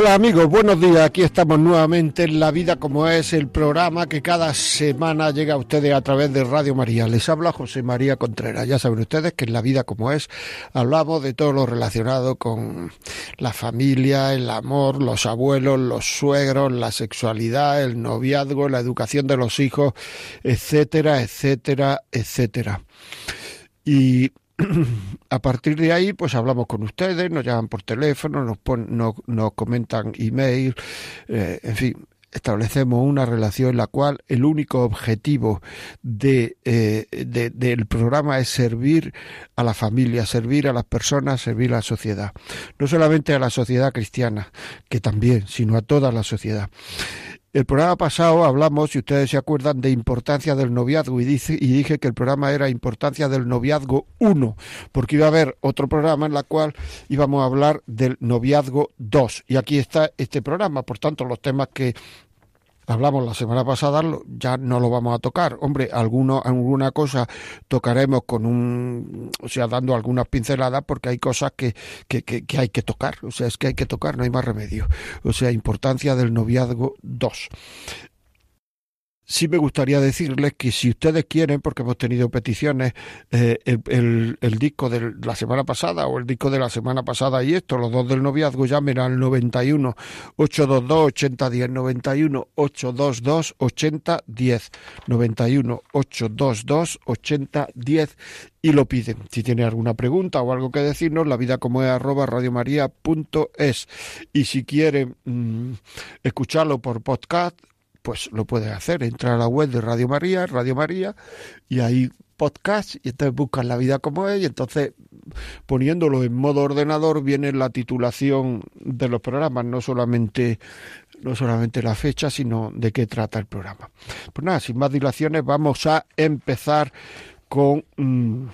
Hola amigos, buenos días. Aquí estamos nuevamente en La Vida como es, el programa que cada semana llega a ustedes a través de Radio María. Les habla José María Contreras. Ya saben ustedes que en La Vida como es hablamos de todo lo relacionado con la familia, el amor, los abuelos, los suegros, la sexualidad, el noviazgo, la educación de los hijos, etcétera, etcétera, etcétera. Y a partir de ahí, pues hablamos con ustedes, nos llaman por teléfono, nos, comentan email, eh, en fin, establecemos una relación en la cual el único objetivo eh, del programa es servir a la familia, servir a las personas, servir a la sociedad. No solamente a la sociedad cristiana, que también, sino a toda la sociedad. El programa pasado hablamos, si ustedes se acuerdan, de importancia del noviazgo y, dice, y dije que el programa era importancia del noviazgo 1, porque iba a haber otro programa en el cual íbamos a hablar del noviazgo 2. Y aquí está este programa, por tanto, los temas que hablamos la semana pasada, ya no lo vamos a tocar. Hombre, alguno, alguna cosa tocaremos con un, o sea, dando algunas pinceladas porque hay cosas que, que, que, hay que tocar. O sea, es que hay que tocar, no hay más remedio. O sea, importancia del noviazgo 2 sí me gustaría decirles que si ustedes quieren, porque hemos tenido peticiones, eh, el, disco de la semana pasada o el disco de la semana pasada y esto, los dos del noviazgo, llamen al 91 822 8010, 91 822 8010, 91 822 8010 y lo piden. Si tienen alguna pregunta o algo que decirnos, la vida como es arroba radiomaria.es. Y si quieren mm, escucharlo por podcast, pues lo puedes hacer. Entra a la web de Radio María, Radio María, y ahí podcast, y entonces buscas la vida como es, y entonces poniéndolo en modo ordenador viene la titulación de los programas, no solamente no solamente la fecha, sino de qué trata el programa. Pues nada, sin más dilaciones, vamos a empezar con mm,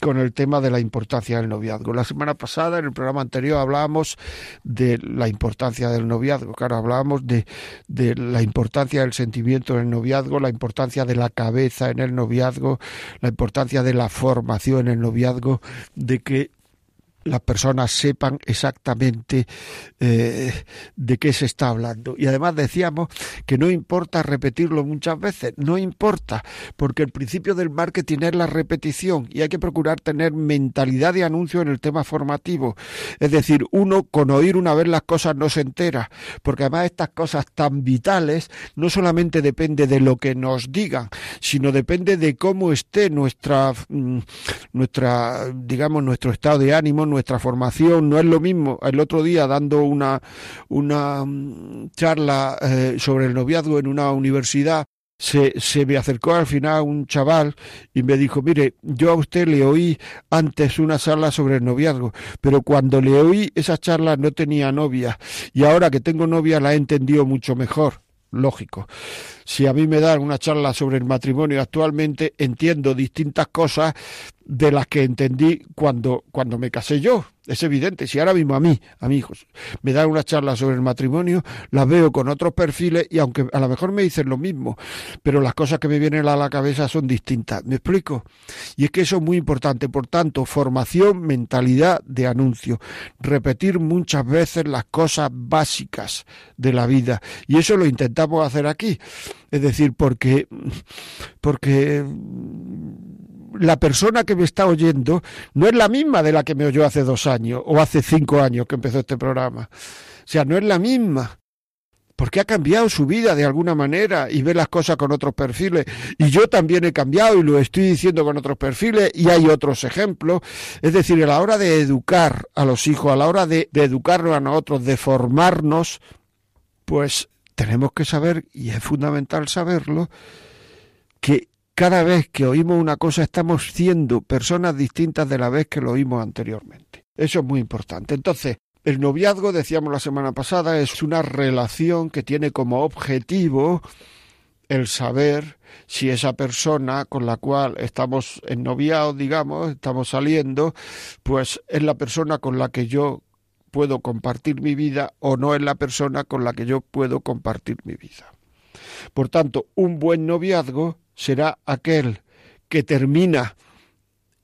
con el tema de la importancia del noviazgo. La semana pasada, en el programa anterior, hablábamos de la importancia del noviazgo. Claro, hablábamos de, de la importancia del sentimiento en el noviazgo, la importancia de la cabeza en el noviazgo, la importancia de la formación en el noviazgo, de que las personas sepan exactamente eh, de qué se está hablando. Y además decíamos que no importa repetirlo muchas veces, no importa, porque el principio del marketing es la repetición y hay que procurar tener mentalidad de anuncio en el tema formativo. Es decir, uno con oír una vez las cosas no se entera, porque además estas cosas tan vitales no solamente depende de lo que nos digan, sino depende de cómo esté nuestra, mm, nuestra digamos, nuestro estado de ánimo, nuestra formación no es lo mismo. El otro día dando una, una mm, charla eh, sobre el noviazgo en una universidad, se, se, me acercó al final un chaval y me dijo, mire, yo a usted le oí antes una charla sobre el noviazgo, pero cuando le oí esa charla no tenía novia y ahora que tengo novia la he entendido mucho mejor lógico. Si a mí me dan una charla sobre el matrimonio actualmente, entiendo distintas cosas de las que entendí cuando, cuando me casé yo. Es evidente, si ahora mismo a mí, a mi hijos, me dan una charla sobre el matrimonio, las veo con otros perfiles y aunque a lo mejor me dicen lo mismo, pero las cosas que me vienen a la cabeza son distintas. ¿Me explico? Y es que eso es muy importante. Por tanto, formación, mentalidad de anuncio. Repetir muchas veces las cosas básicas de la vida. Y eso lo intentamos hacer aquí. Es decir, porque, porque la persona que me está oyendo no es la misma de la que me oyó hace dos años o hace cinco años que empezó este programa. O sea, no es la misma. Porque ha cambiado su vida de alguna manera y ve las cosas con otros perfiles. Y yo también he cambiado y lo estoy diciendo con otros perfiles y hay otros ejemplos. Es decir, a la hora de educar a los hijos, a la hora de, de educarnos a nosotros, de formarnos, pues tenemos que saber, y es fundamental saberlo, que cada vez que oímos una cosa estamos siendo personas distintas de la vez que lo oímos anteriormente. Eso es muy importante. Entonces, el noviazgo, decíamos la semana pasada, es una relación que tiene como objetivo el saber si esa persona con la cual estamos ennoviados, digamos, estamos saliendo, pues es la persona con la que yo puedo compartir mi vida o no es la persona con la que yo puedo compartir mi vida. Por tanto, un buen noviazgo será aquel que termina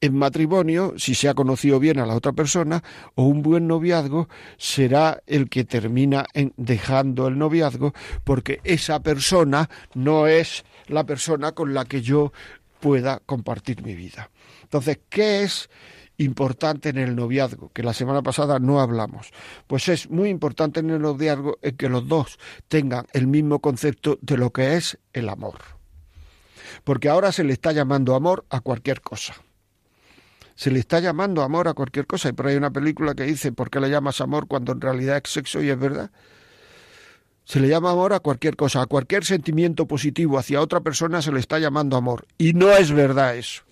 en matrimonio, si se ha conocido bien a la otra persona, o un buen noviazgo será el que termina en dejando el noviazgo, porque esa persona no es la persona con la que yo pueda compartir mi vida. Entonces, ¿qué es importante en el noviazgo? Que la semana pasada no hablamos. Pues es muy importante en el noviazgo que los dos tengan el mismo concepto de lo que es el amor. Porque ahora se le está llamando amor a cualquier cosa se le está llamando amor a cualquier cosa. Y por ahí hay una película que dice, ¿por qué le llamas amor cuando en realidad es sexo y es verdad? Se le llama amor a cualquier cosa, a cualquier sentimiento positivo hacia otra persona se le está llamando amor. Y no es verdad eso.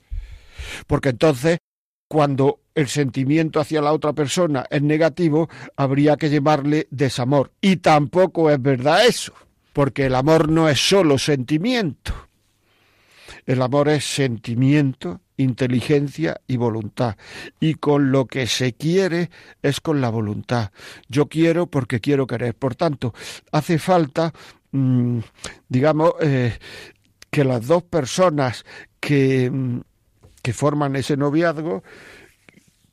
Porque entonces, cuando el sentimiento hacia la otra persona es negativo, habría que llamarle desamor. Y tampoco es verdad eso, porque el amor no es solo sentimiento. El amor es sentimiento, inteligencia y voluntad. Y con lo que se quiere es con la voluntad. Yo quiero porque quiero querer. Por tanto, hace falta, mm, digamos, eh, que las dos personas que, mm, que forman ese noviazgo,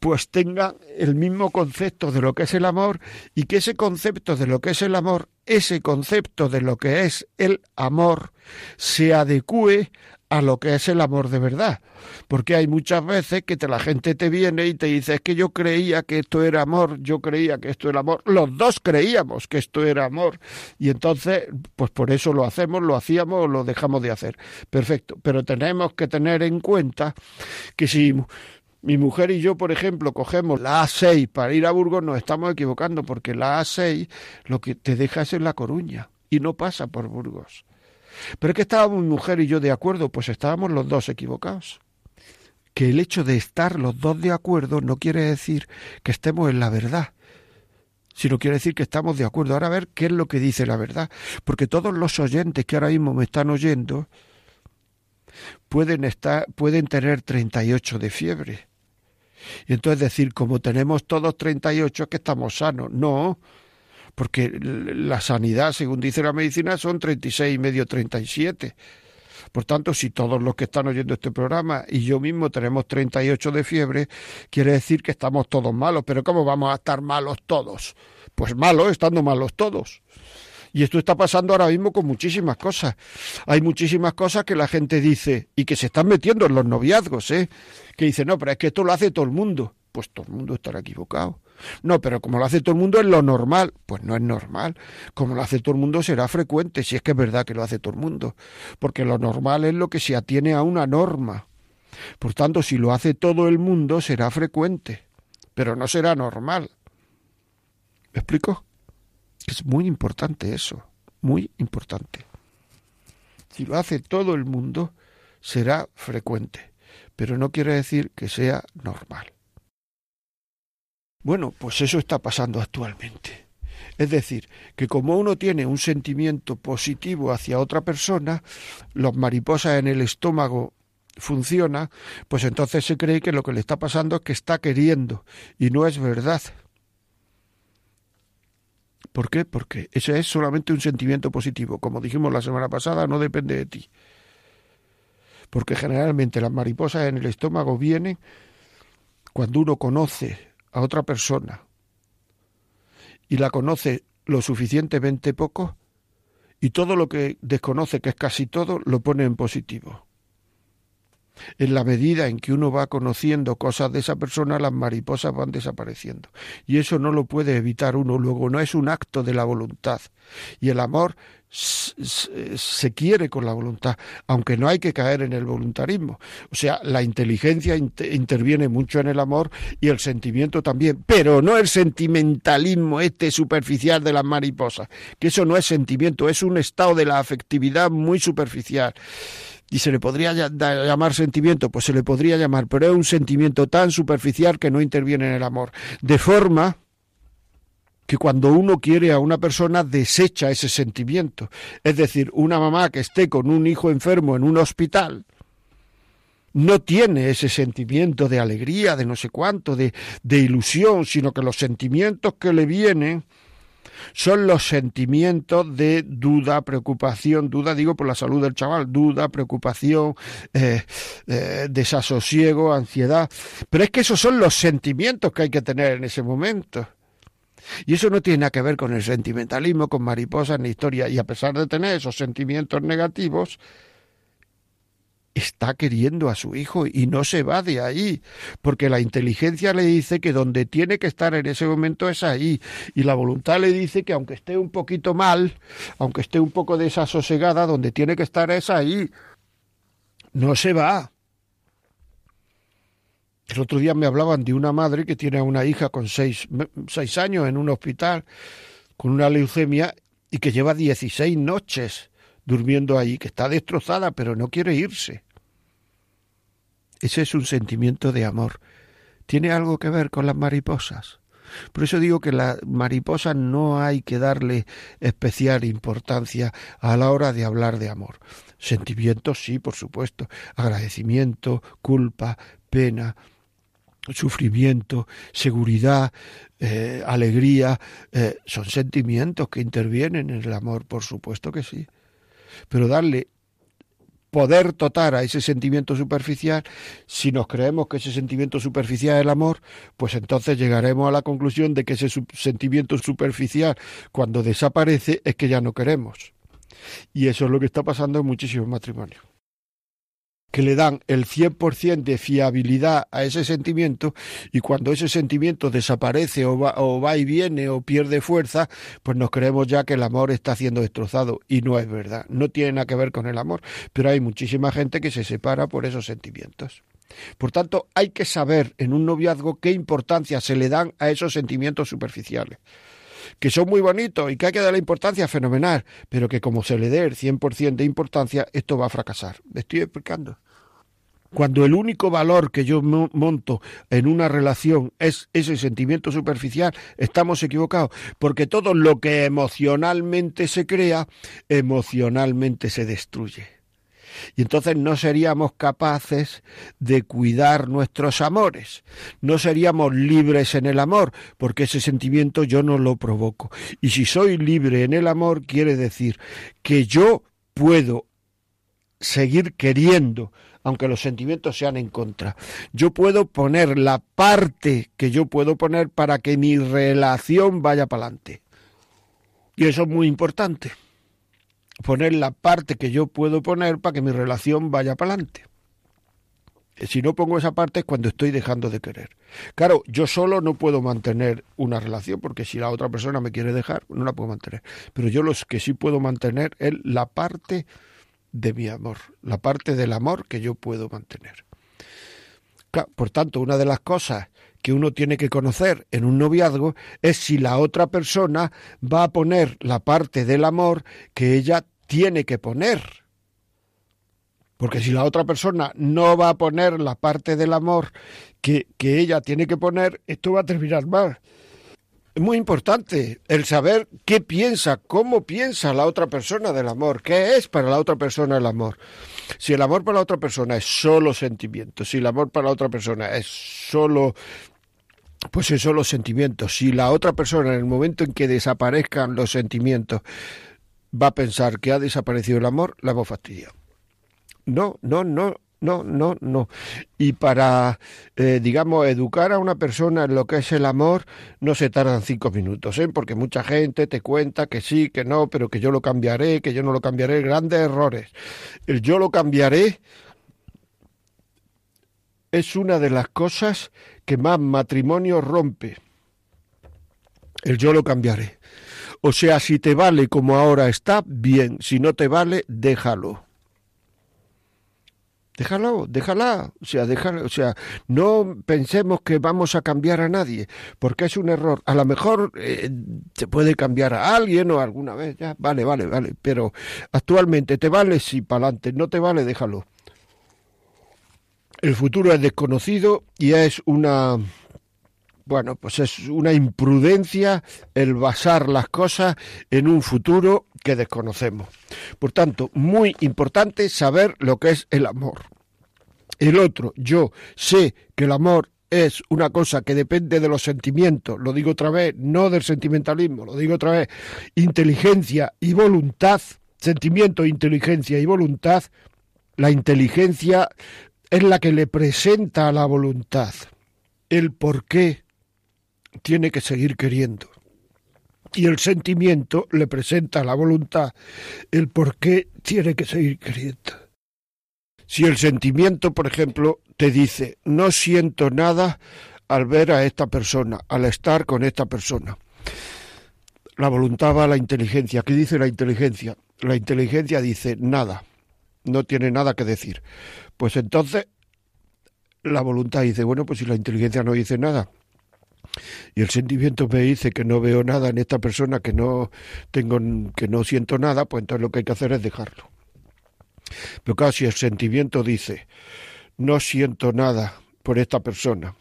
pues tengan el mismo concepto de lo que es el amor y que ese concepto de lo que es el amor, ese concepto de lo que es el amor, se adecue a lo que es el amor de verdad. Porque hay muchas veces que la gente te viene y te dice, es que yo creía que esto era amor, yo creía que esto era amor, los dos creíamos que esto era amor. Y entonces, pues por eso lo hacemos, lo hacíamos o lo dejamos de hacer. Perfecto. Pero tenemos que tener en cuenta que si mi mujer y yo, por ejemplo, cogemos la A6 para ir a Burgos, nos estamos equivocando, porque la A6 lo que te deja es en La Coruña y no pasa por Burgos. Pero es que estábamos mi mujer y yo de acuerdo, pues estábamos los dos equivocados. Que el hecho de estar los dos de acuerdo no quiere decir que estemos en la verdad, sino quiere decir que estamos de acuerdo. Ahora a ver qué es lo que dice la verdad, porque todos los oyentes que ahora mismo me están oyendo pueden estar pueden tener 38 de fiebre. Y entonces decir, como tenemos todos 38 es que estamos sanos. No, porque la sanidad, según dice la medicina, son 36 y medio, 37. Por tanto, si todos los que están oyendo este programa y yo mismo tenemos 38 de fiebre, quiere decir que estamos todos malos. Pero ¿cómo vamos a estar malos todos? Pues malos, estando malos todos. Y esto está pasando ahora mismo con muchísimas cosas. Hay muchísimas cosas que la gente dice y que se están metiendo en los noviazgos, ¿eh? Que dice, no, pero es que esto lo hace todo el mundo. Pues todo el mundo estará equivocado. No, pero como lo hace todo el mundo es lo normal. Pues no es normal. Como lo hace todo el mundo será frecuente, si es que es verdad que lo hace todo el mundo. Porque lo normal es lo que se atiene a una norma. Por tanto, si lo hace todo el mundo será frecuente, pero no será normal. ¿Me explico? Es muy importante eso, muy importante. Si lo hace todo el mundo, será frecuente, pero no quiere decir que sea normal. Bueno, pues eso está pasando actualmente. Es decir, que como uno tiene un sentimiento positivo hacia otra persona, los mariposas en el estómago funciona, pues entonces se cree que lo que le está pasando es que está queriendo y no es verdad. ¿Por qué? Porque ese es solamente un sentimiento positivo. Como dijimos la semana pasada, no depende de ti. Porque generalmente las mariposas en el estómago vienen cuando uno conoce a otra persona y la conoce lo suficientemente poco y todo lo que desconoce, que es casi todo, lo pone en positivo. En la medida en que uno va conociendo cosas de esa persona, las mariposas van desapareciendo. Y eso no lo puede evitar uno luego, no es un acto de la voluntad. Y el amor se quiere con la voluntad, aunque no hay que caer en el voluntarismo. O sea, la inteligencia interviene mucho en el amor y el sentimiento también, pero no el sentimentalismo este superficial de las mariposas, que eso no es sentimiento, es un estado de la afectividad muy superficial y se le podría llamar sentimiento, pues se le podría llamar, pero es un sentimiento tan superficial que no interviene en el amor. De forma que cuando uno quiere a una persona desecha ese sentimiento. Es decir, una mamá que esté con un hijo enfermo en un hospital no tiene ese sentimiento de alegría, de no sé cuánto, de, de ilusión, sino que los sentimientos que le vienen son los sentimientos de duda, preocupación, duda digo por la salud del chaval, duda, preocupación, eh, eh, desasosiego, ansiedad. Pero es que esos son los sentimientos que hay que tener en ese momento. Y eso no tiene nada que ver con el sentimentalismo, con mariposas ni historia. Y a pesar de tener esos sentimientos negativos, está queriendo a su hijo y no se va de ahí, porque la inteligencia le dice que donde tiene que estar en ese momento es ahí, y la voluntad le dice que aunque esté un poquito mal, aunque esté un poco desasosegada, donde tiene que estar es ahí. No se va. El otro día me hablaban de una madre que tiene a una hija con seis, seis años en un hospital con una leucemia y que lleva 16 noches durmiendo ahí, que está destrozada, pero no quiere irse. Ese es un sentimiento de amor. Tiene algo que ver con las mariposas. Por eso digo que las mariposas no hay que darle especial importancia a la hora de hablar de amor. Sentimientos, sí, por supuesto. Agradecimiento, culpa, pena, sufrimiento, seguridad, eh, alegría, eh, son sentimientos que intervienen en el amor, por supuesto que sí pero darle poder total a ese sentimiento superficial, si nos creemos que ese sentimiento superficial es el amor, pues entonces llegaremos a la conclusión de que ese sentimiento superficial, cuando desaparece, es que ya no queremos. Y eso es lo que está pasando en muchísimos matrimonios que le dan el 100% de fiabilidad a ese sentimiento y cuando ese sentimiento desaparece o va, o va y viene o pierde fuerza, pues nos creemos ya que el amor está siendo destrozado y no es verdad, no tiene nada que ver con el amor, pero hay muchísima gente que se separa por esos sentimientos. Por tanto, hay que saber en un noviazgo qué importancia se le dan a esos sentimientos superficiales que son muy bonitos y que hay que darle importancia fenomenal, pero que como se le dé el 100% de importancia, esto va a fracasar. ¿Me estoy explicando? Cuando el único valor que yo monto en una relación es ese sentimiento superficial, estamos equivocados, porque todo lo que emocionalmente se crea, emocionalmente se destruye y entonces no seríamos capaces de cuidar nuestros amores, no seríamos libres en el amor, porque ese sentimiento yo no lo provoco. Y si soy libre en el amor, quiere decir que yo puedo seguir queriendo, aunque los sentimientos sean en contra. Yo puedo poner la parte que yo puedo poner para que mi relación vaya para adelante. Y eso es muy importante poner la parte que yo puedo poner para que mi relación vaya para adelante. Si no pongo esa parte es cuando estoy dejando de querer. Claro, yo solo no puedo mantener una relación porque si la otra persona me quiere dejar, no la puedo mantener. Pero yo lo que sí puedo mantener es la parte de mi amor, la parte del amor que yo puedo mantener. por tanto, una de las cosas que uno tiene que conocer en un noviazgo es si la otra persona va a poner la parte del amor que ella tiene que poner. Porque si la otra persona no va a poner la parte del amor que, que ella tiene que poner, esto va a terminar mal. Es muy importante el saber qué piensa, cómo piensa la otra persona del amor, qué es para la otra persona el amor. Si el amor para la otra persona es solo sentimiento, si el amor para la otra persona es solo pues es solo sentimientos. Si la otra persona en el momento en que desaparezcan los sentimientos va a pensar que ha desaparecido el amor, la hemos fastidiado. No, no, no, no, no, no. Y para, eh, digamos, educar a una persona en lo que es el amor, no se tardan cinco minutos, ¿eh? porque mucha gente te cuenta que sí, que no, pero que yo lo cambiaré, que yo no lo cambiaré. Grandes errores. El yo lo cambiaré es una de las cosas que más matrimonio rompe. El yo lo cambiaré. O sea, si te vale como ahora está, bien, si no te vale, déjalo. Déjalo, déjala, o sea, déjalo, o sea, no pensemos que vamos a cambiar a nadie, porque es un error. A lo mejor eh, se puede cambiar a alguien o alguna vez, ya, vale, vale, vale, pero actualmente te vale si para adelante, no te vale, déjalo. El futuro es desconocido y es una bueno, pues es una imprudencia el basar las cosas en un futuro que desconocemos. Por tanto, muy importante saber lo que es el amor. El otro, yo sé que el amor es una cosa que depende de los sentimientos, lo digo otra vez, no del sentimentalismo, lo digo otra vez, inteligencia y voluntad, sentimiento, inteligencia y voluntad, la inteligencia es la que le presenta a la voluntad el por qué tiene que seguir queriendo. Y el sentimiento le presenta a la voluntad el por qué tiene que seguir queriendo. Si el sentimiento, por ejemplo, te dice, no siento nada al ver a esta persona, al estar con esta persona. La voluntad va a la inteligencia. ¿Qué dice la inteligencia? La inteligencia dice nada, no tiene nada que decir. Pues entonces la voluntad dice, bueno, pues si la inteligencia no dice nada, y el sentimiento me dice que no veo nada en esta persona, que no tengo, que no siento nada, pues entonces lo que hay que hacer es dejarlo. Pero claro, si el sentimiento dice no siento nada por esta persona,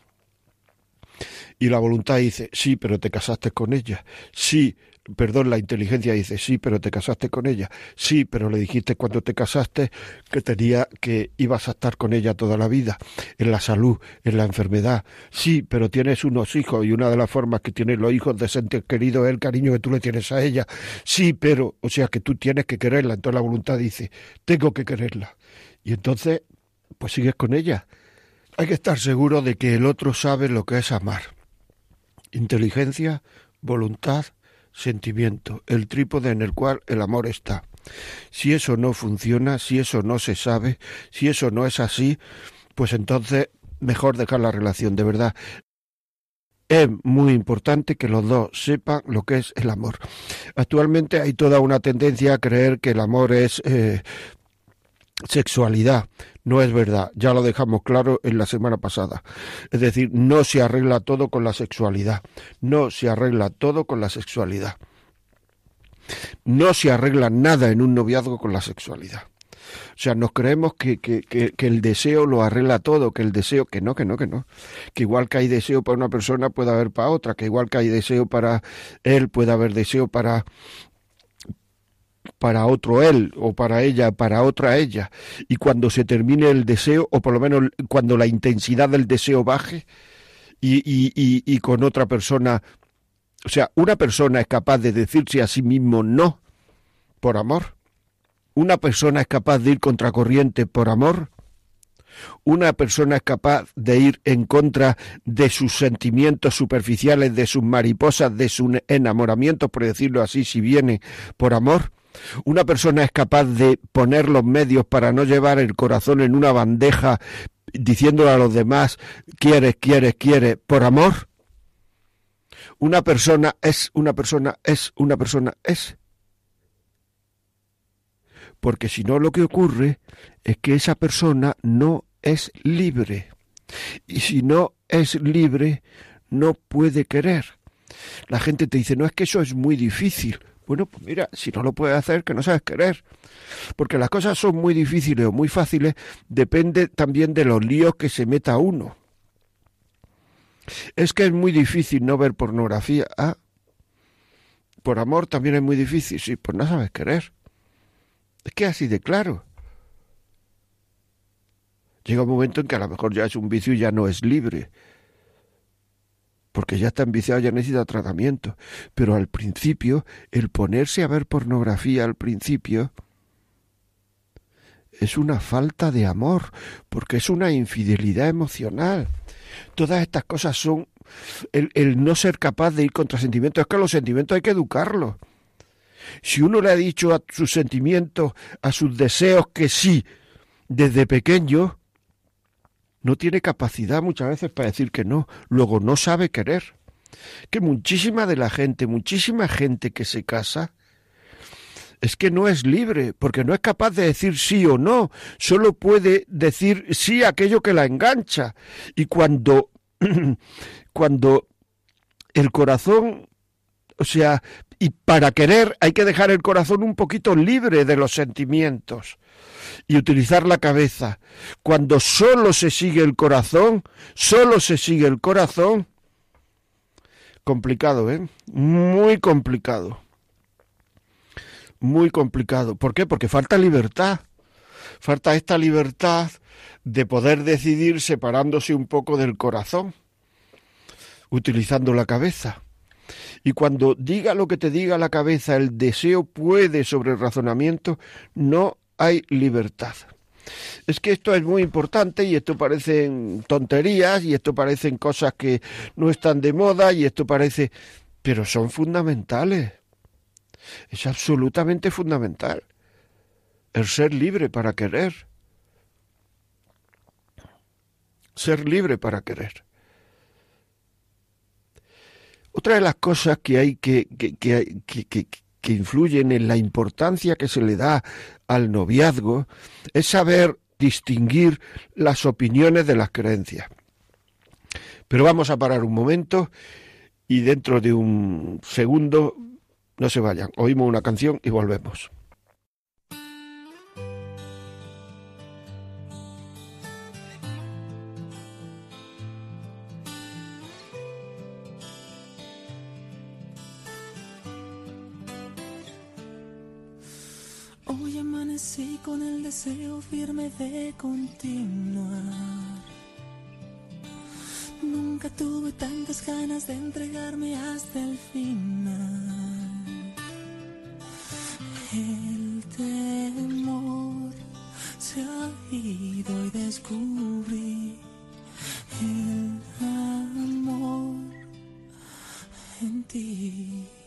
y la voluntad dice sí, pero te casaste con ella, sí, perdón, la inteligencia dice, sí, pero te casaste con ella, sí, pero le dijiste cuando te casaste que tenía que ibas a estar con ella toda la vida, en la salud, en la enfermedad, sí, pero tienes unos hijos y una de las formas que tienen los hijos de sentir querido es el cariño que tú le tienes a ella, sí, pero, o sea que tú tienes que quererla, entonces la voluntad dice, tengo que quererla, y entonces, pues sigues con ella. Hay que estar seguro de que el otro sabe lo que es amar. Inteligencia, voluntad, sentimiento, el trípode en el cual el amor está. Si eso no funciona, si eso no se sabe, si eso no es así, pues entonces mejor dejar la relación, de verdad. Es muy importante que los dos sepan lo que es el amor. Actualmente hay toda una tendencia a creer que el amor es eh, sexualidad. No es verdad, ya lo dejamos claro en la semana pasada. Es decir, no se arregla todo con la sexualidad. No se arregla todo con la sexualidad. No se arregla nada en un noviazgo con la sexualidad. O sea, nos creemos que, que, que, el deseo lo arregla todo, que el deseo, que no, que no, que no. Que igual que hay deseo para una persona, puede haber para otra, que igual que hay deseo para él, puede haber deseo para, para otro él o para ella, para otra ella. Y cuando se termine el deseo, o por lo menos cuando la intensidad del deseo baje y, y, y, con otra persona, o sea, una persona es capaz de decirse a sí mismo no por amor. Una persona es capaz de ir contracorriente por amor. Una persona es capaz de ir en contra de sus sentimientos superficiales, de sus mariposas, de sus enamoramientos, por decirlo así, si viene por amor. Una persona es capaz de poner los medios para no llevar el corazón en una bandeja diciéndole a los demás, quieres, quieres, quieres, por amor. Una persona es, una persona es, una persona es. Porque si no lo que ocurre es que esa persona no es libre. Y si no es libre, no puede querer. La gente te dice, no es que eso es muy difícil. Bueno, pues mira, si no lo puedes hacer, que no sabes querer. Porque las cosas son muy difíciles o muy fáciles, depende también de los líos que se meta uno. Es que es muy difícil no ver pornografía. Ah, por amor también es muy difícil. Sí, pues no sabes querer. Es que así de claro. Llega un momento en que a lo mejor ya es un vicio y ya no es libre porque ya está enviciado, ya necesita tratamiento. Pero al principio, el ponerse a ver pornografía al principio es una falta de amor, porque es una infidelidad emocional. Todas estas cosas son el, el no ser capaz de ir contra sentimientos. Es que los sentimientos hay que educarlos. Si uno le ha dicho a sus sentimientos, a sus deseos que sí, desde pequeño, no tiene capacidad muchas veces para decir que no, luego no sabe querer. Que muchísima de la gente, muchísima gente que se casa, es que no es libre, porque no es capaz de decir sí o no, solo puede decir sí a aquello que la engancha. Y cuando, cuando el corazón, o sea, y para querer hay que dejar el corazón un poquito libre de los sentimientos y utilizar la cabeza. Cuando solo se sigue el corazón, solo se sigue el corazón, complicado, ¿eh? Muy complicado muy complicado. ¿Por qué? Porque falta libertad. Falta esta libertad de poder decidir separándose un poco del corazón, utilizando la cabeza. Y cuando diga lo que te diga la cabeza, el deseo puede sobre el razonamiento, no hay libertad. Es que esto es muy importante y esto parecen tonterías y esto parecen cosas que no están de moda y esto parece... pero son fundamentales es absolutamente fundamental. El ser libre para querer. Ser libre para querer. Otra de las cosas que hay que, que, que, que, influyen en la importancia que se le da al noviazgo es saber distinguir las opiniones de las creencias. Pero vamos a parar un momento y dentro de un segundo no se vayan, oímos una canción y volvemos. Deseo firme de continuar. Nunca tuve tantas ganas de entregarme hasta el final. El temor se ha ido y descubrí el amor en ti.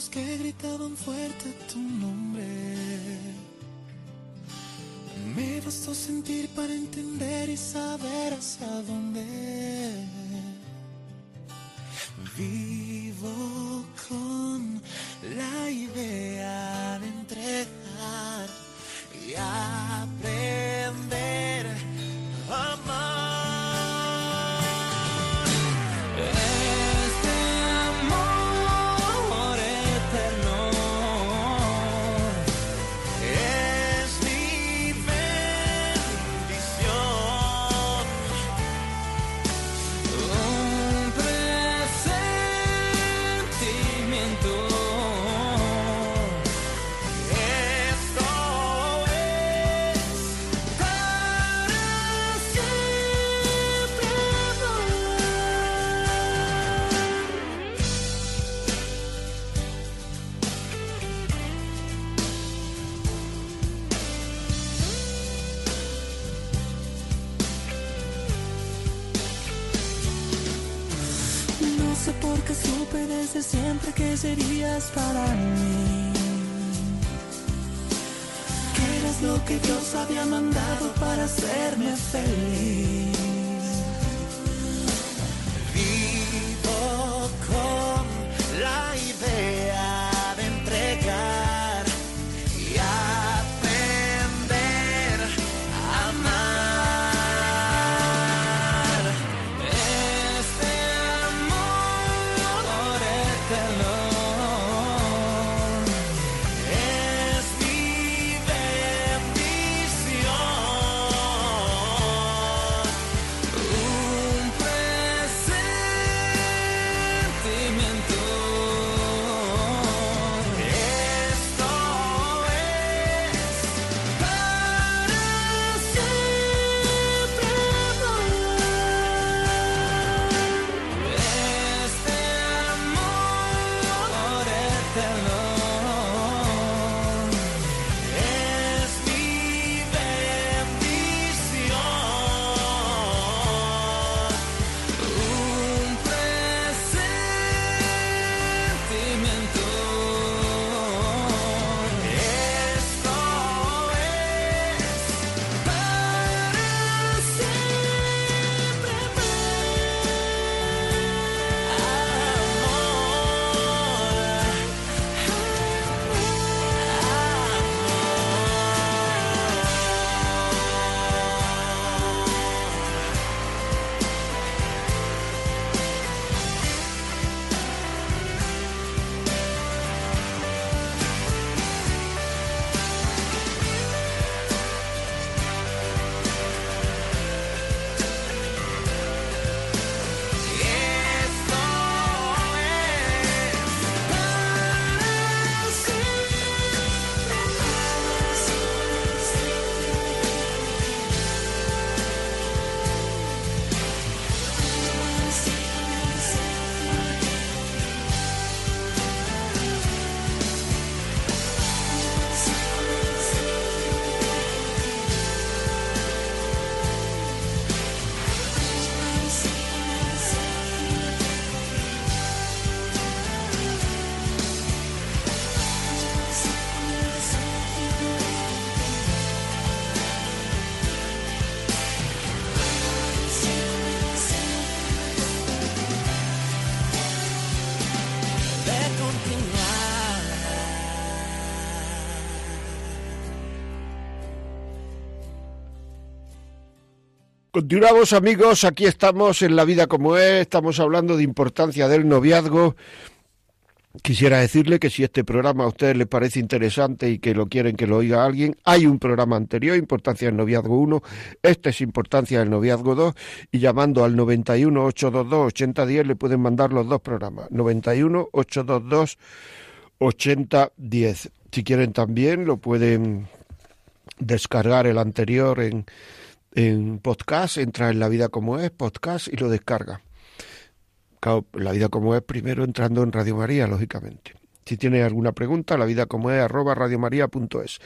Que gritaban fuerte tu nombre. Me bastó sentir para entender y saber hacia dónde. Vivo Continuamos amigos, aquí estamos en La Vida como es, estamos hablando de importancia del noviazgo. Quisiera decirle que si este programa a ustedes les parece interesante y que lo quieren que lo oiga alguien, hay un programa anterior, Importancia del Noviazgo 1, este es Importancia del Noviazgo 2, y llamando al 91 822 8010 le pueden mandar los dos programas, 91 822 8010. Si quieren también lo pueden descargar el anterior en en podcast, entra en La Vida como es, podcast y lo descarga. la Vida como es primero entrando en Radio María, lógicamente. Si tiene alguna pregunta, la vida como es radiomaria.es.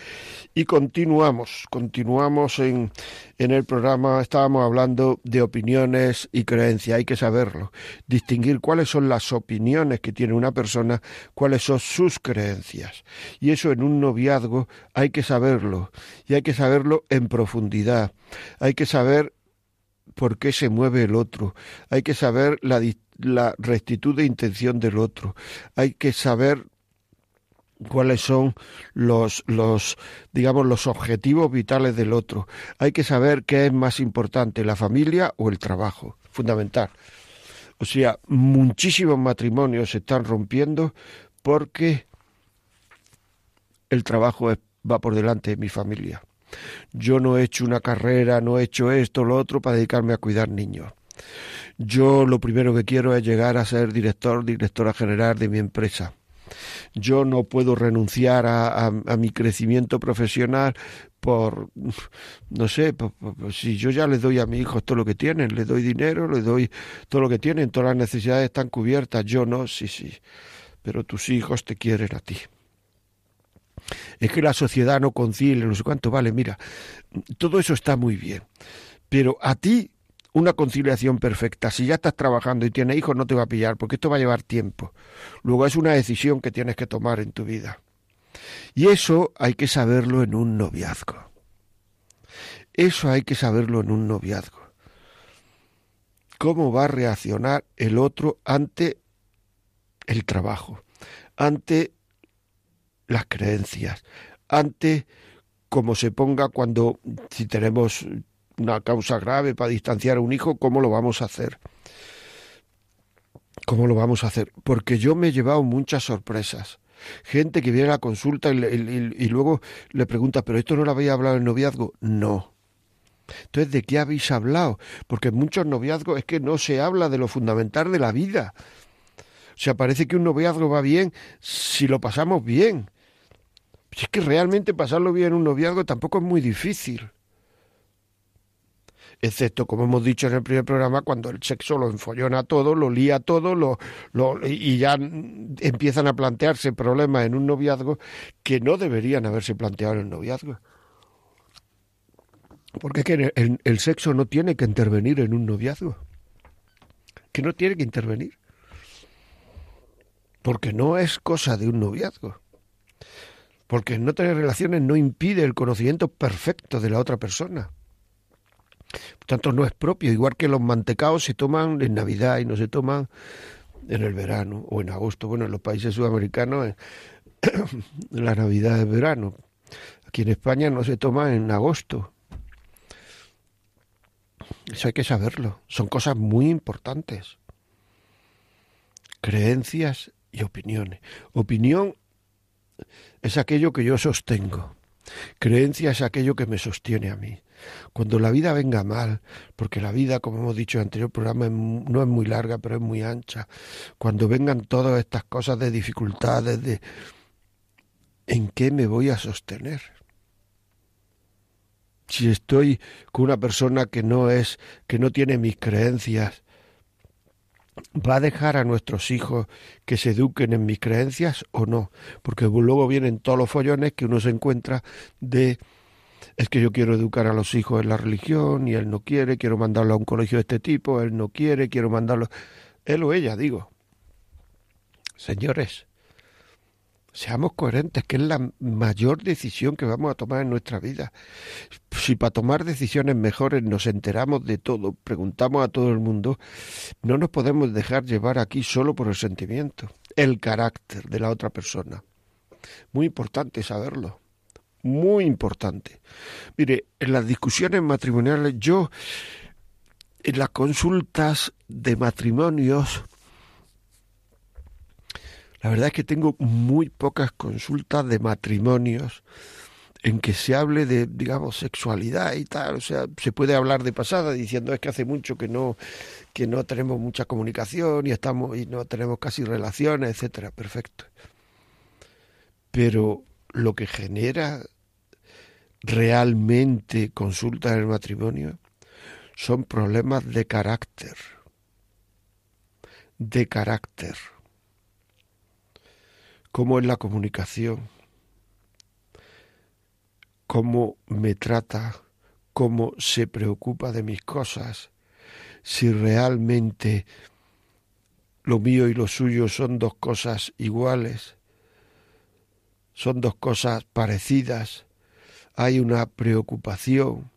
Y continuamos, continuamos en, en el programa, estábamos hablando de opiniones y creencias, hay que saberlo, distinguir cuáles son las opiniones que tiene una persona, cuáles son sus creencias. Y eso en un noviazgo hay que saberlo, y hay que saberlo en profundidad, hay que saber por qué se mueve el otro, hay que saber la, la rectitud de intención del otro, hay que saber cuáles son los, los, digamos, los objetivos vitales del otro. Hay que saber qué es más importante, la familia o el trabajo, fundamental. O sea, muchísimos matrimonios se están rompiendo porque el trabajo va por delante de mi familia. Yo no he hecho una carrera, no he hecho esto, lo otro para dedicarme a cuidar niños. Yo lo primero que quiero es llegar a ser director, directora general de mi empresa. Yo no puedo renunciar a, mi crecimiento profesional por, no sé, si yo ya le doy a mi hijo todo lo que tienen, le doy dinero, le doy todo lo que tienen, todas las necesidades están cubiertas, yo no, sí, sí, pero tus hijos te quieren a ti es que la sociedad no concilia, no sé cuánto, vale, mira, todo eso está muy bien, pero a ti una conciliación perfecta. Si ya estás trabajando y tienes hijos, no te va a pillar, porque esto va a llevar tiempo. Luego es una decisión que tienes que tomar en tu vida. Y eso hay que saberlo en un noviazgo. Eso hay que saberlo en un noviazgo. ¿Cómo va a reaccionar el otro ante el trabajo, ante las creencias, ante cómo se ponga cuando, si tenemos una causa grave para distanciar a un hijo, ¿cómo lo vamos a hacer? ¿Cómo lo vamos a hacer? Porque yo me he llevado muchas sorpresas. Gente que viene a la consulta y, luego le pregunta, ¿pero esto no lo había hablado en noviazgo? No. Entonces, ¿de qué habéis hablado? Porque en muchos noviazgos es que no se habla de lo fundamental de la vida. O sea, parece que un noviazgo va bien si lo pasamos bien. Si es que realmente pasarlo bien en un noviazgo tampoco es muy difícil excepto como hemos dicho en el primer programa, cuando el sexo lo enfollona todo, lo lía todo, lo, y ya empiezan a plantearse problemas en un noviazgo que no deberían haberse planteado en el noviazgo. Porque es que el sexo no tiene que intervenir en un noviazgo. Que no tiene que intervenir. Porque no es cosa de un noviazgo. Porque no tener relaciones no impide el conocimiento perfecto de la otra persona. Por tanto, no es propio, igual que los mantecaos se toman en Navidad y no se toman en el verano o en agosto. Bueno, en los países sudamericanos la Navidad es verano. Aquí en España no se toma en agosto. Eso hay que saberlo. Son cosas muy importantes. Creencias y opiniones. Opinión es aquello que yo sostengo. Creencia es aquello que me sostiene a mí. Cuando la vida venga mal, porque la vida, como hemos dicho en el anterior programa, no es muy larga, pero es muy ancha, cuando vengan todas estas cosas de dificultades, de ¿en qué me voy a sostener? Si estoy con una persona que no es, que no tiene mis creencias, ¿Va a dejar a nuestros hijos que se eduquen en mis creencias o no? Porque luego vienen todos los follones que uno se encuentra de es que yo quiero educar a los hijos en la religión y él no quiere, quiero mandarlo a un colegio de este tipo, él no quiere, quiero mandarlo. Él o ella, digo. Señores, seamos coherentes, que es la mayor decisión que vamos a tomar en nuestra vida. Si para tomar decisiones mejores nos enteramos de todo, preguntamos a todo el mundo, no nos podemos dejar llevar aquí solo por el sentimiento, el carácter de la otra persona. Muy importante saberlo muy importante. Mire, en las discusiones matrimoniales yo en las consultas de matrimonios, la verdad es que tengo muy pocas consultas de matrimonios en que se hable de, digamos, sexualidad y tal. O sea, se puede hablar de pasada diciendo es que hace mucho que no, que no tenemos mucha comunicación y estamos y no tenemos casi relaciones, etcétera. Perfecto. Pero lo que genera realmente consultas en el matrimonio son problemas de carácter. De carácter. Cómo es la comunicación cómo me trata, cómo se preocupa de mis cosas, si realmente lo mío y lo suyo son dos cosas iguales, son dos cosas parecidas, hay una preocupación,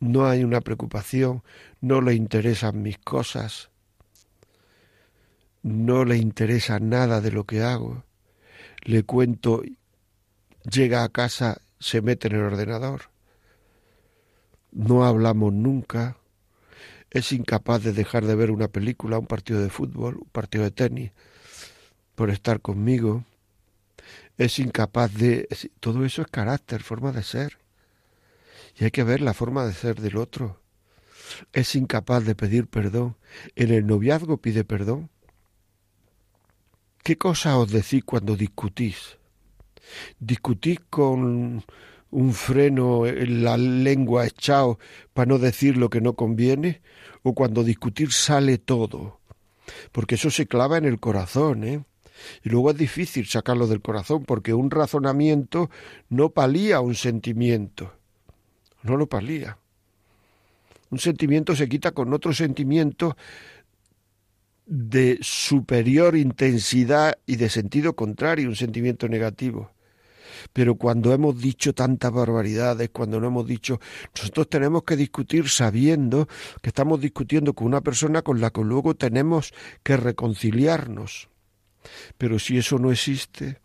no hay una preocupación, no le interesan mis cosas, no le interesa nada de lo que hago, le cuento llega a casa, se mete en el ordenador, no hablamos nunca, es incapaz de dejar de ver una película, un partido de fútbol, un partido de tenis, por estar conmigo, es incapaz de... Todo eso es carácter, forma de ser. Y hay que ver la forma de ser del otro. Es incapaz de pedir perdón. En el noviazgo pide perdón. ¿Qué cosa os decís cuando discutís? discutís con un freno en la lengua echado para no decir lo que no conviene, o cuando discutir sale todo, porque eso se clava en el corazón, ¿eh? Y luego es difícil sacarlo del corazón, porque un razonamiento no palía un sentimiento, no lo palía. Un sentimiento se quita con otro sentimiento de superior intensidad y de sentido contrario, un sentimiento negativo. Pero cuando hemos dicho tantas barbaridades, cuando no hemos dicho, nosotros tenemos que discutir sabiendo que estamos discutiendo con una persona con la que luego tenemos que reconciliarnos. Pero si eso no existe,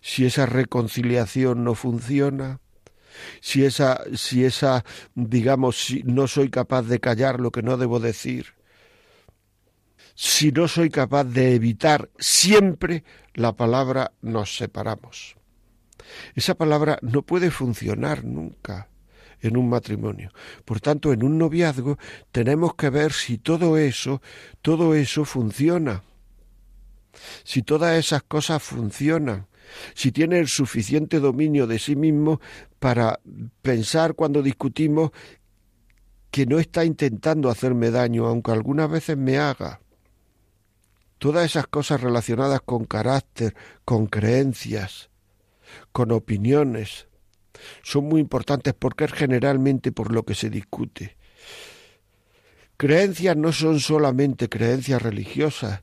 si esa reconciliación no funciona, si esa, si esa, digamos, si no soy capaz de callar lo que no debo decir, si no soy capaz de evitar siempre la palabra nos separamos. Esa palabra no puede funcionar nunca en un matrimonio. Por tanto, en un noviazgo tenemos que ver si todo eso, todo eso funciona. Si todas esas cosas funcionan, si tiene el suficiente dominio de sí mismo para pensar cuando discutimos que no está intentando hacerme daño, aunque algunas veces me haga. Todas esas cosas relacionadas con carácter, con creencias, con opiniones. Son muy importantes porque es generalmente por lo que se discute. Creencias no son solamente creencias religiosas,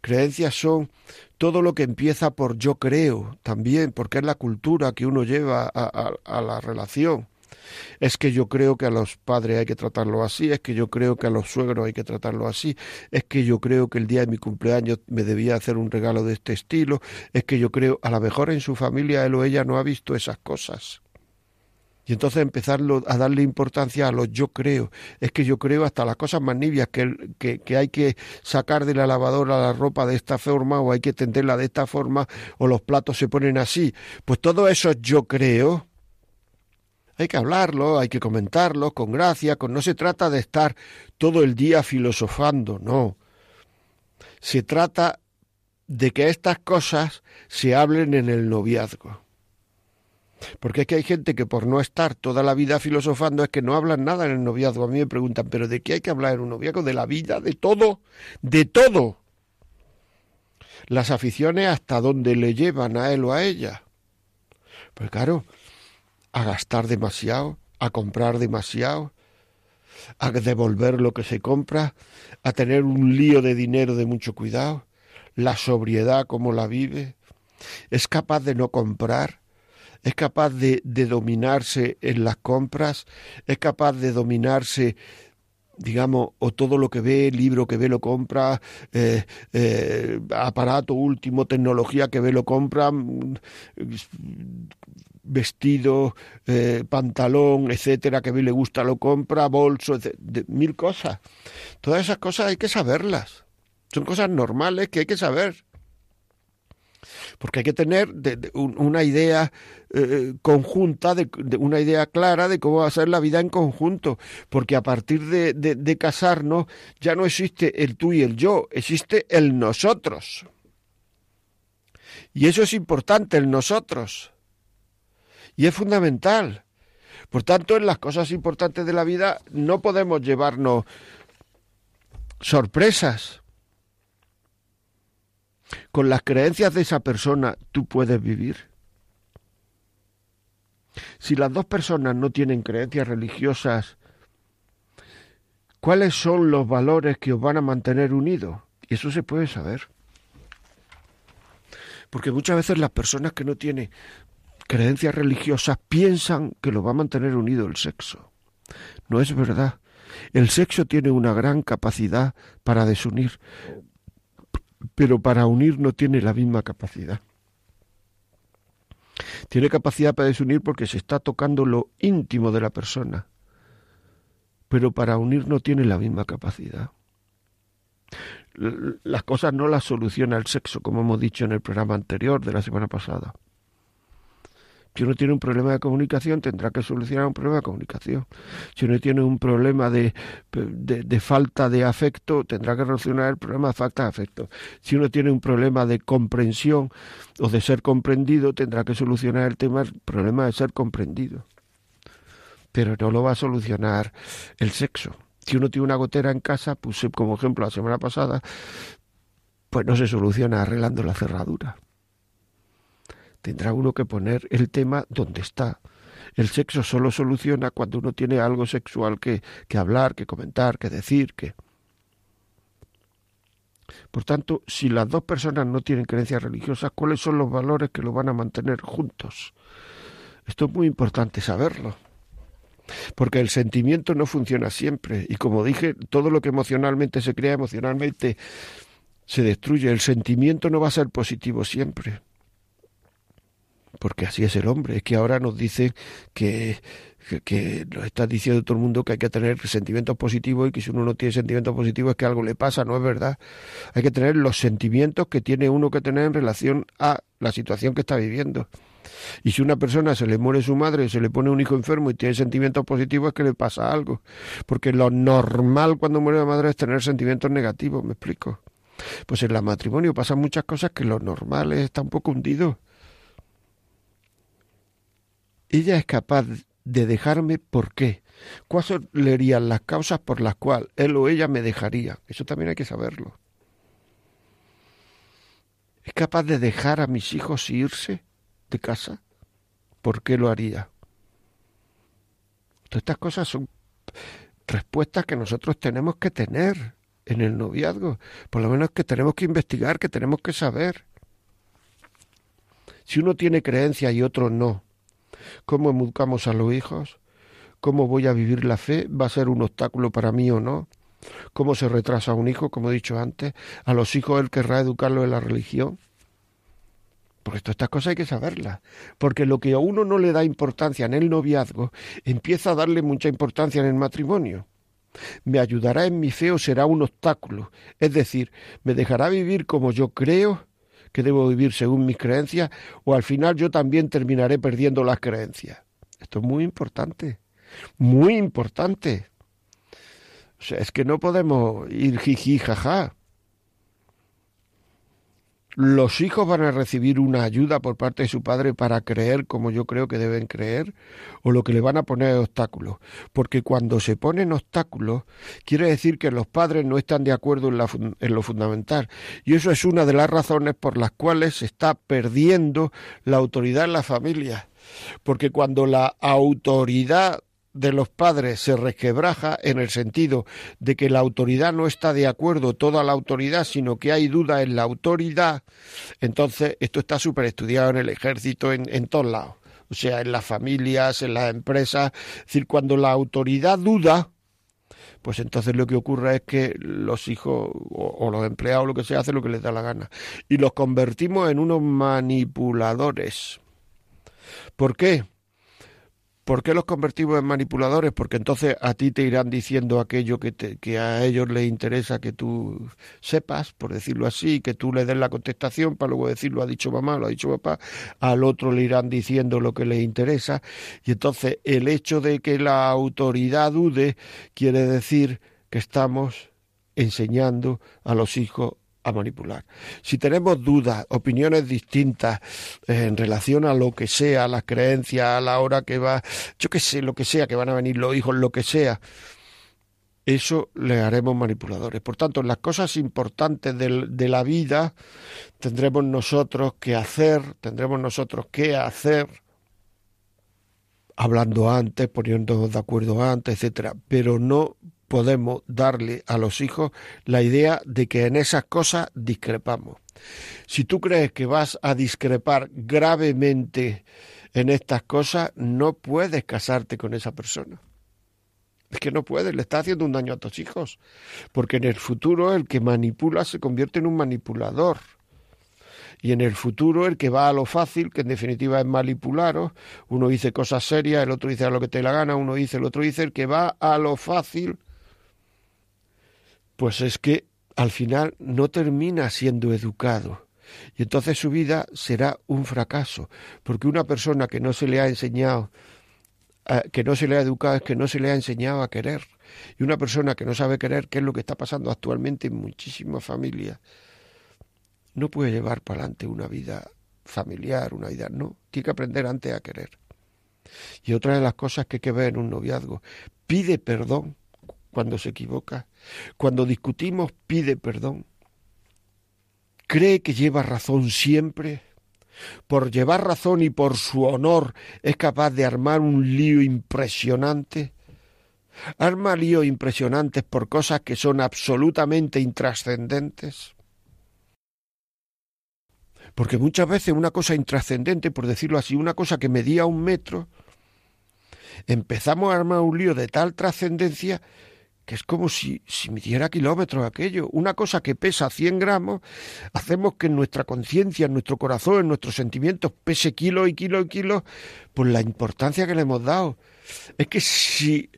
creencias son todo lo que empieza por yo creo también, porque es la cultura que uno lleva a, la relación es que yo creo que a los padres hay que tratarlo así, es que yo creo que a los suegros hay que tratarlo así, es que yo creo que el día de mi cumpleaños me debía hacer un regalo de este estilo, es que yo creo, a lo mejor en su familia él o ella no ha visto esas cosas. Y entonces empezarlo a darle importancia a los yo creo. Es que yo creo hasta las cosas más nibias, que, que, que, hay que sacar de la lavadora la ropa de esta forma o hay que tenderla de esta forma o los platos se ponen así. Pues todo eso yo creo hay que hablarlo, hay que comentarlo con gracia, con no se trata de estar todo el día filosofando, no. Se trata de que estas cosas se hablen en el noviazgo. Porque es que hay gente que por no estar toda la vida filosofando es que no hablan nada en el noviazgo. A mí me preguntan, ¿pero de qué hay que hablar en un noviazgo? De la vida, de todo, de todo. Las aficiones hasta dónde le llevan a él o a ella. Pues claro, a gastar demasiado, a comprar demasiado, a devolver lo que se compra, a tener un lío de dinero de mucho cuidado, la sobriedad como la vive, es capaz de no comprar, es capaz de, dominarse en las compras, es capaz de dominarse digamos, o todo lo que ve, libro que ve lo compra, eh, eh, aparato último, tecnología que ve lo compra, mm, vestido, eh, pantalón, etcétera, que ve le gusta lo compra, bolso, mil cosas. Todas esas cosas hay que saberlas. Son cosas normales que hay que saber porque hay que tener una idea eh, conjunta, de, una idea clara de cómo va a ser la vida en conjunto, porque a partir de, casarnos ya no existe el tú y el yo, existe el nosotros. Y eso es importante, el nosotros. Y es fundamental. Por tanto, en las cosas importantes de la vida no podemos llevarnos sorpresas con las creencias de esa persona tú puedes vivir? Si las dos personas no tienen creencias religiosas, ¿cuáles son los valores que os van a mantener unidos? Y eso se puede saber. Porque muchas veces las personas que no tienen creencias religiosas piensan que lo va a mantener unido el sexo. No es verdad. El sexo tiene una gran capacidad para desunir pero para unir no tiene la misma capacidad. Tiene capacidad para desunir porque se está tocando lo íntimo de la persona, pero para unir no tiene la misma capacidad. Las cosas no las soluciona el sexo, como hemos dicho en el programa anterior de la semana pasada. Si uno tiene un problema de comunicación, tendrá que solucionar un problema de comunicación. Si uno tiene un problema de, de, falta de afecto, tendrá que solucionar el problema de falta de afecto. Si uno tiene un problema de comprensión o de ser comprendido, tendrá que solucionar el tema, el problema de ser comprendido. Pero no lo va a solucionar el sexo. Si uno tiene una gotera en casa, puse como ejemplo la semana pasada, pues no se soluciona arreglando la cerradura tendrá uno que poner el tema donde está. El sexo solo soluciona cuando uno tiene algo sexual que, que hablar, que comentar, que decir, que... Por tanto, si las dos personas no tienen creencias religiosas, ¿cuáles son los valores que lo van a mantener juntos? Esto es muy importante saberlo. Porque el sentimiento no funciona siempre. Y como dije, todo lo que emocionalmente se crea, emocionalmente se destruye. El sentimiento no va a ser positivo siempre porque así es el hombre. Es que ahora nos dicen que, que, nos está diciendo todo el mundo que hay que tener sentimientos positivos y que si uno no tiene sentimientos positivos es que algo le pasa, no es verdad. Hay que tener los sentimientos que tiene uno que tener en relación a la situación que está viviendo. Y si una persona se le muere su madre, se le pone un hijo enfermo y tiene sentimientos positivos, es que le pasa algo. Porque lo normal cuando muere la madre es tener sentimientos negativos, ¿me explico? Pues en el matrimonio pasan muchas cosas que lo normal está un poco hundido ella es capaz de dejarme por qué. ¿Cuáles serían las causas por las cuales él o ella me dejaría? Eso también hay que saberlo. ¿Es capaz de dejar a mis hijos irse de casa? ¿Por qué lo haría? Todas estas cosas son respuestas que nosotros tenemos que tener en el noviazgo. Por lo menos que tenemos que investigar, que tenemos que saber. Si uno tiene creencia y otro no, cómo educamos a los hijos, cómo voy a vivir la fe, va a ser un obstáculo para mí o no, cómo se retrasa a un hijo, como he dicho antes, a los hijos él querrá educarlo en la religión. Porque todas estas cosas hay que saberlas. Porque lo que a uno no le da importancia en el noviazgo, empieza a darle mucha importancia en el matrimonio. Me ayudará en mi fe o será un obstáculo. Es decir, me dejará vivir como yo creo que debo vivir según mis creencias o al final yo también terminaré perdiendo las creencias. Esto es muy importante, muy importante. O sea, es que no podemos ir jiji jaja los hijos van a recibir una ayuda por parte de su padre para creer como yo creo que deben creer, o lo que le van a poner obstáculos. Porque cuando se ponen obstáculos, quiere decir que los padres no están de acuerdo en, en lo fundamental. Y eso es una de las razones por las cuales se está perdiendo la autoridad en la familia. Porque cuando la autoridad de los padres se resquebraja en el sentido de que la autoridad no está de acuerdo toda la autoridad, sino que hay duda en la autoridad, entonces esto está súper estudiado en el ejército, en, en todos lados, o sea, en las familias, en las empresas, es decir, cuando la autoridad duda, pues entonces lo que ocurre es que los hijos o, o los empleados, lo que se hace, lo que les da la gana. Y los convertimos en unos manipuladores. ¿Por qué? ¿Por qué los convertimos en manipuladores? Porque entonces a ti te irán diciendo aquello que, te, que a ellos les interesa que tú sepas, por decirlo así, que tú le des la contestación para luego decir lo ha dicho mamá, lo ha dicho papá, al otro le irán diciendo lo que le interesa y entonces el hecho de que la autoridad dude quiere decir que estamos enseñando a los hijos a manipular. Si tenemos dudas, opiniones distintas eh, en relación a lo que sea, a las creencias, a la hora que va, yo qué sé, lo que sea, que van a venir los hijos, lo que sea, eso le haremos manipuladores. Por tanto, las cosas importantes de la vida tendremos nosotros que hacer, tendremos nosotros que hacer hablando antes, poniéndonos de acuerdo antes, etcétera, pero no podemos darle a los hijos la idea de que en esas cosas discrepamos. Si tú crees que vas a discrepar gravemente en estas cosas, no puedes casarte con esa persona. Es que no puedes, le estás haciendo un daño a tus hijos, porque en el futuro el que manipula se convierte en un manipulador. Y en el futuro el que va a lo fácil, que en definitiva es manipularos, uno dice cosas serias, el otro dice a lo que te la gana, uno dice, el otro dice, el que va a lo fácil, pues es que al final no termina siendo educado. Y entonces su vida será un fracaso, porque una persona que no se le ha enseñado, que no se le ha educado, es que no se le ha enseñado a querer. Y una persona que no sabe querer, que es lo que está pasando actualmente en muchísimas familias, no puede llevar para adelante una vida familiar, una vida, no, tiene que aprender antes a querer. Y otra de las cosas que hay que ver en un noviazgo, pide perdón cuando se equivoca. Cuando discutimos, pide perdón. Cree que lleva razón siempre. Por llevar razón y por su honor es capaz de armar un lío impresionante. Arma líos impresionantes por cosas que son absolutamente intrascendentes. Porque muchas veces una cosa intrascendente, por decirlo así, una cosa que medía un metro, empezamos a armar un lío de tal trascendencia que es como si, si midiera kilómetros aquello. Una cosa que pesa 100 gramos, hacemos que en nuestra conciencia, en nuestro corazón, en nuestros sentimientos pese kilos y kilos y kilos, por la importancia que le hemos dado. Es que si,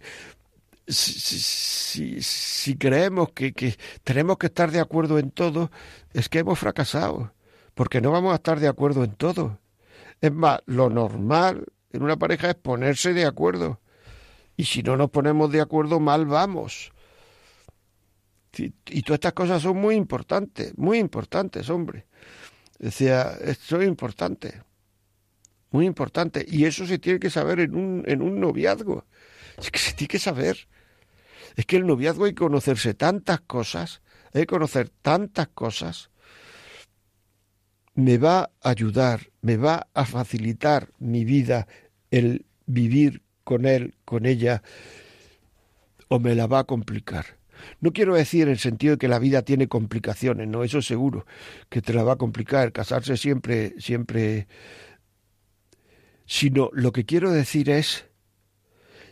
si, si, creemos que, que tenemos que estar de acuerdo en todo, es que hemos fracasado, porque no vamos a estar de acuerdo en todo. Es más, lo normal en una pareja es ponerse de acuerdo y si no nos ponemos de acuerdo, mal vamos. Y todas estas cosas son muy importantes, muy importantes, hombre. Decía, esto es importante, muy importante. Y eso se tiene que saber en un, en un noviazgo. Es que se tiene que saber. Es que el noviazgo hay que conocerse tantas cosas, hay que conocer tantas cosas. Me va a ayudar, me va a facilitar mi vida el vivir con él, con ella, o me la va a complicar. No quiero decir en el sentido de que la vida tiene complicaciones, no, eso seguro, que te la va a complicar, casarse siempre, siempre, sino lo que quiero decir es,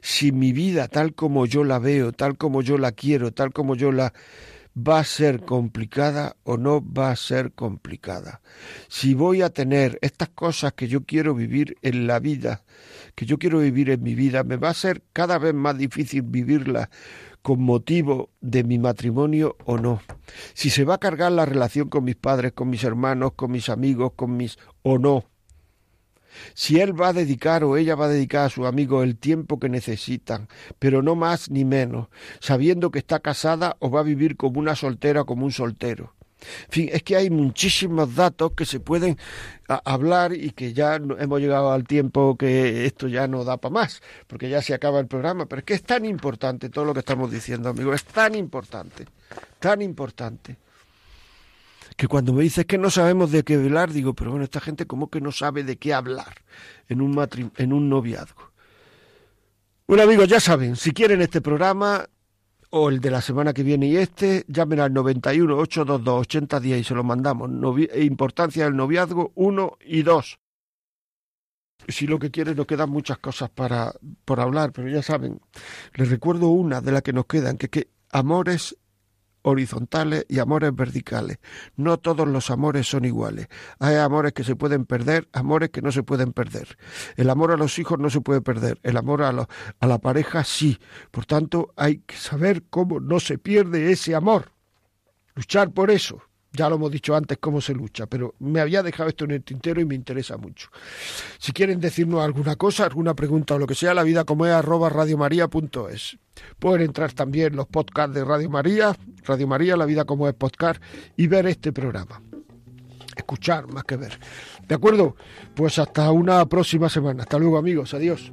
si mi vida tal como yo la veo, tal como yo la quiero, tal como yo la va a ser complicada o no va a ser complicada. Si voy a tener estas cosas que yo quiero vivir en la vida, que yo quiero vivir en mi vida, me va a ser cada vez más difícil vivirla con motivo de mi matrimonio o no. Si se va a cargar la relación con mis padres, con mis hermanos, con mis amigos, con mis o no si él va a dedicar o ella va a dedicar a su amigo el tiempo que necesitan, pero no más ni menos, sabiendo que está casada o va a vivir como una soltera o como un soltero. En fin, es que hay muchísimos datos que se pueden hablar y que ya hemos llegado al tiempo que esto ya no da para más, porque ya se acaba el programa, pero es que es tan importante todo lo que estamos diciendo, amigo, es tan importante, tan importante que cuando me dices que no sabemos de qué hablar, digo, pero bueno, esta gente como que no sabe de qué hablar en un, en un noviazgo. Bueno amigos, ya saben, si quieren este programa o el de la semana que viene y este, llamen al 91 822 8010 y se lo mandamos. importancia del noviazgo 1 y 2. si lo que quiere nos quedan muchas cosas para por hablar, pero ya saben, les recuerdo una de las que nos quedan, que, que amores horizontales y amores verticales. No todos los amores son iguales. Hay amores que se pueden perder, amores que no se pueden perder. El amor a los hijos no se puede perder, el amor a, a la pareja sí. Por tanto, hay que saber cómo no se pierde ese amor. Luchar por eso. Ya lo hemos dicho antes cómo se lucha, pero me había dejado esto en el tintero y me interesa mucho. Si quieren decirnos alguna cosa, alguna pregunta o lo que sea, la vida como es arroba radiomaria.es. Pueden entrar también los podcasts de Radio María, Radio María, la vida como es podcast y ver este programa. Escuchar más que ver. ¿De acuerdo? Pues hasta una próxima semana. Hasta luego amigos. Adiós.